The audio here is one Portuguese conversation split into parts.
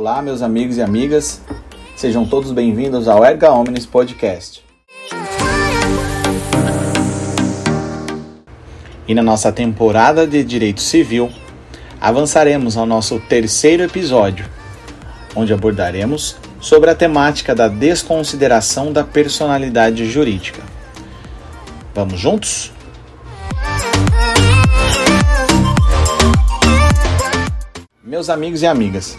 Olá, meus amigos e amigas, sejam todos bem-vindos ao Erga Omnis Podcast. E na nossa temporada de Direito Civil, avançaremos ao nosso terceiro episódio, onde abordaremos sobre a temática da desconsideração da personalidade jurídica. Vamos juntos? Meus amigos e amigas,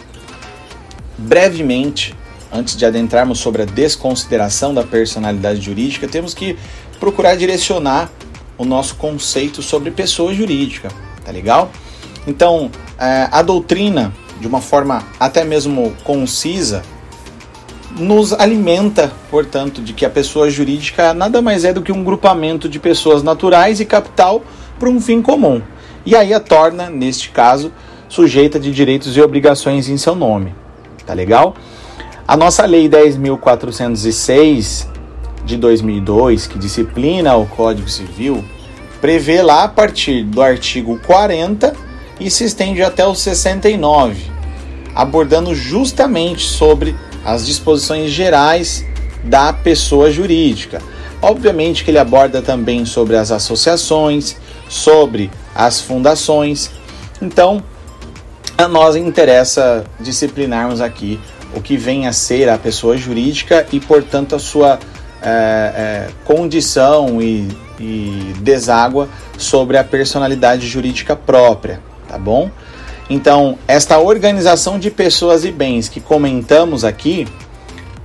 brevemente, antes de adentrarmos sobre a desconsideração da personalidade jurídica, temos que procurar direcionar o nosso conceito sobre pessoa jurídica, tá legal? Então, é, a doutrina, de uma forma até mesmo concisa, nos alimenta, portanto, de que a pessoa jurídica nada mais é do que um grupamento de pessoas naturais e capital para um fim comum. E aí a torna, neste caso, sujeita de direitos e obrigações em seu nome. Tá legal? A nossa Lei 10.406 de 2002, que disciplina o Código Civil, prevê lá a partir do artigo 40 e se estende até o 69, abordando justamente sobre as disposições gerais da pessoa jurídica. Obviamente que ele aborda também sobre as associações, sobre as fundações. Então, a nós interessa disciplinarmos aqui o que vem a ser a pessoa jurídica e, portanto, a sua é, é, condição e, e deságua sobre a personalidade jurídica própria, tá bom? Então, esta organização de pessoas e bens que comentamos aqui,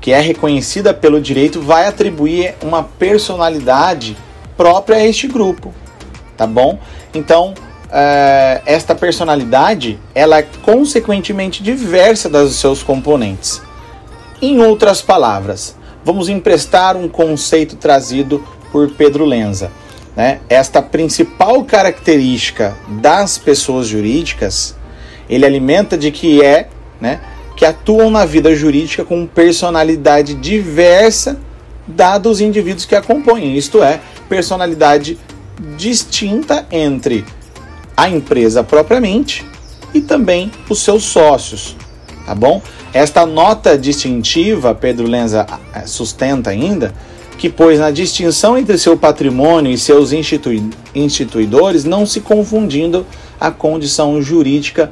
que é reconhecida pelo direito, vai atribuir uma personalidade própria a este grupo, tá bom? Então, uh, esta personalidade ela é consequentemente diversa das seus componentes. Em outras palavras, vamos emprestar um conceito trazido por Pedro Lenza. Né? Esta principal característica das pessoas jurídicas, ele alimenta de que é, né, que atuam na vida jurídica com personalidade diversa da dos indivíduos que a compõem, isto é, personalidade distinta entre a empresa propriamente e também os seus sócios, tá bom? Esta nota distintiva, Pedro Lenza eh, sustenta ainda, que pois na distinção entre seu patrimônio e seus institui instituidores, não se confundindo a condição jurídica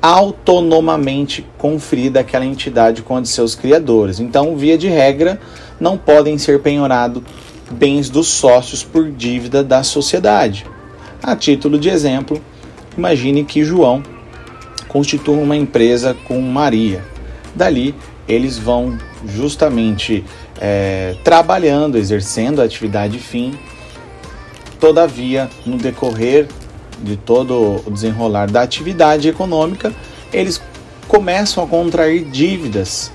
autonomamente conferida àquela entidade com a de seus criadores. Então, via de regra, não podem ser penhorados bens dos sócios por dívida da sociedade. A título de exemplo, imagine que João constitua uma empresa com Maria. Dali, eles vão justamente é, trabalhando, exercendo a atividade fim. Todavia, no decorrer de todo o desenrolar da atividade econômica, eles começam a contrair dívidas.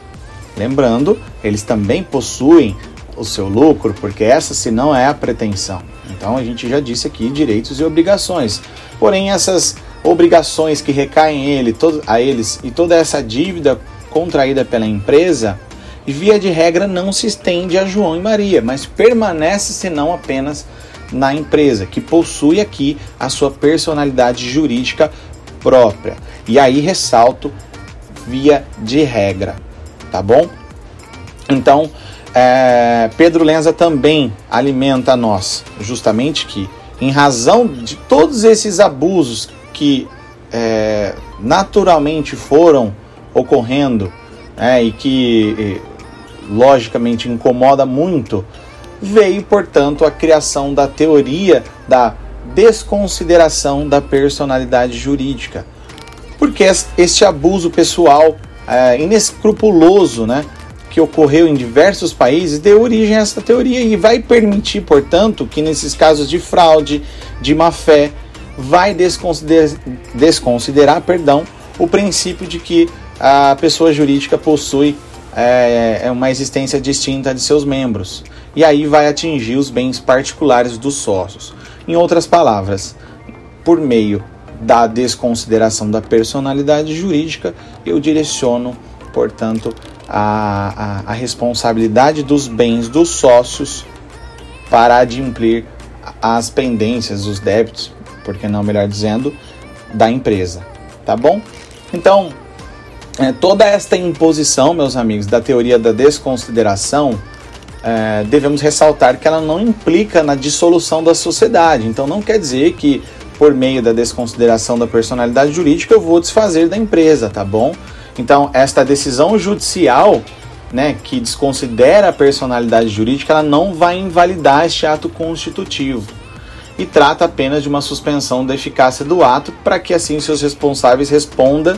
Lembrando, eles também possuem o seu lucro, porque essa se não é a pretensão. Então a gente já disse aqui direitos e obrigações. Porém, essas obrigações que recaem ele, a eles e toda essa dívida contraída pela empresa, via de regra não se estende a João e Maria, mas permanece senão apenas na empresa, que possui aqui a sua personalidade jurídica própria. E aí ressalto via de regra, tá bom? Então, é, Pedro Lenza também alimenta nós, justamente que, em razão de todos esses abusos que é, naturalmente foram ocorrendo é, e que, logicamente, incomoda muito, veio, portanto, a criação da teoria da desconsideração da personalidade jurídica. Porque este abuso pessoal é, inescrupuloso, né, que ocorreu em diversos países deu origem a essa teoria e vai permitir, portanto, que nesses casos de fraude, de má fé, vai desconsiderar, desconsiderar perdão, o princípio de que a pessoa jurídica possui é, é, uma existência distinta de seus membros e aí vai atingir os bens particulares dos sócios. Em outras palavras, por meio da desconsideração da personalidade jurídica, eu direciono, portanto, a, a, a responsabilidade dos bens dos sócios para adimplir as pendências, os débitos, por que não melhor dizendo, da empresa, tá bom? Então, é, toda esta imposição, meus amigos, da teoria da desconsideração, é, devemos ressaltar que ela não implica na dissolução da sociedade. Então, não quer dizer que por meio da desconsideração da personalidade jurídica eu vou desfazer da empresa, tá bom? Então, esta decisão judicial, né, que desconsidera a personalidade jurídica, ela não vai invalidar este ato constitutivo e trata apenas de uma suspensão da eficácia do ato para que assim seus responsáveis respondam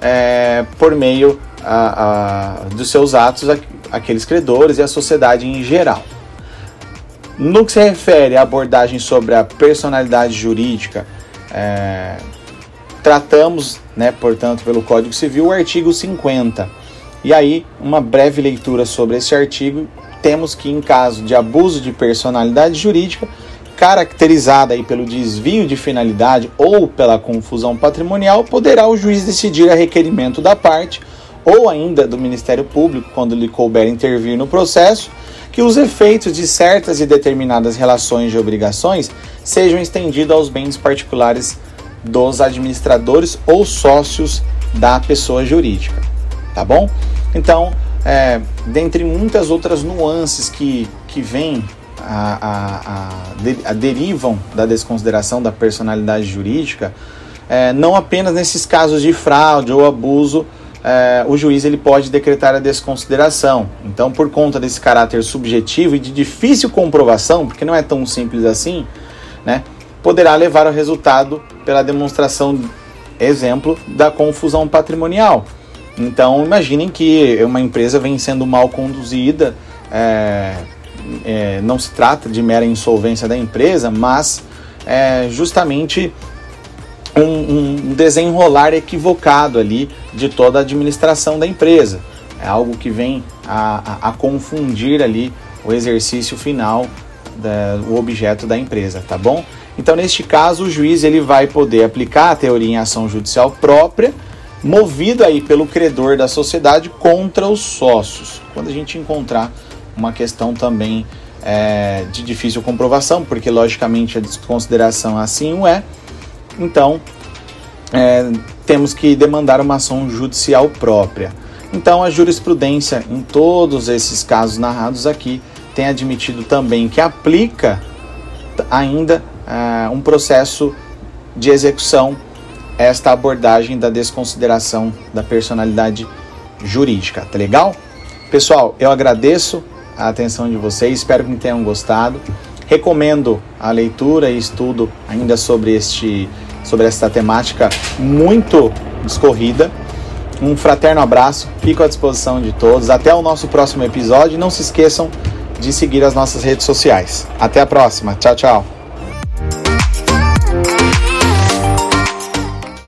é, por meio a, a, dos seus atos aqueles credores e a sociedade em geral. No que se refere à abordagem sobre a personalidade jurídica, é, tratamos, né, portanto, pelo Código Civil, o artigo 50. E aí, uma breve leitura sobre esse artigo, temos que, em caso de abuso de personalidade jurídica, caracterizada aí pelo desvio de finalidade ou pela confusão patrimonial, poderá o juiz decidir a requerimento da parte ou ainda do Ministério Público, quando lhe couber intervir no processo, que os efeitos de certas e determinadas relações de obrigações sejam estendidos aos bens particulares dos administradores ou sócios da pessoa jurídica, tá bom? Então, é, dentre muitas outras nuances que, que vêm a, a, a, derivam da desconsideração da personalidade jurídica, é, não apenas nesses casos de fraude ou abuso, é, o juiz ele pode decretar a desconsideração. Então, por conta desse caráter subjetivo e de difícil comprovação, porque não é tão simples assim, né, poderá levar ao resultado pela demonstração, exemplo, da confusão patrimonial. Então, imaginem que uma empresa vem sendo mal conduzida. É, é, não se trata de mera insolvência da empresa, mas é justamente um, um, desenrolar equivocado ali de toda a administração da empresa. É algo que vem a, a, a confundir ali o exercício final, do objeto da empresa, tá bom? Então, neste caso, o juiz ele vai poder aplicar a teoria em ação judicial própria, movido aí pelo credor da sociedade contra os sócios. Quando a gente encontrar uma questão também é, de difícil comprovação, porque logicamente a desconsideração assim o é. Então, é, temos que demandar uma ação judicial própria. Então, a jurisprudência, em todos esses casos narrados aqui, tem admitido também que aplica ainda é, um processo de execução esta abordagem da desconsideração da personalidade jurídica. Tá legal? Pessoal, eu agradeço a atenção de vocês. Espero que tenham gostado. Recomendo a leitura e estudo ainda sobre este sobre esta temática muito discorrida. Um fraterno abraço, fico à disposição de todos. Até o nosso próximo episódio. Não se esqueçam de seguir as nossas redes sociais. Até a próxima. Tchau, tchau.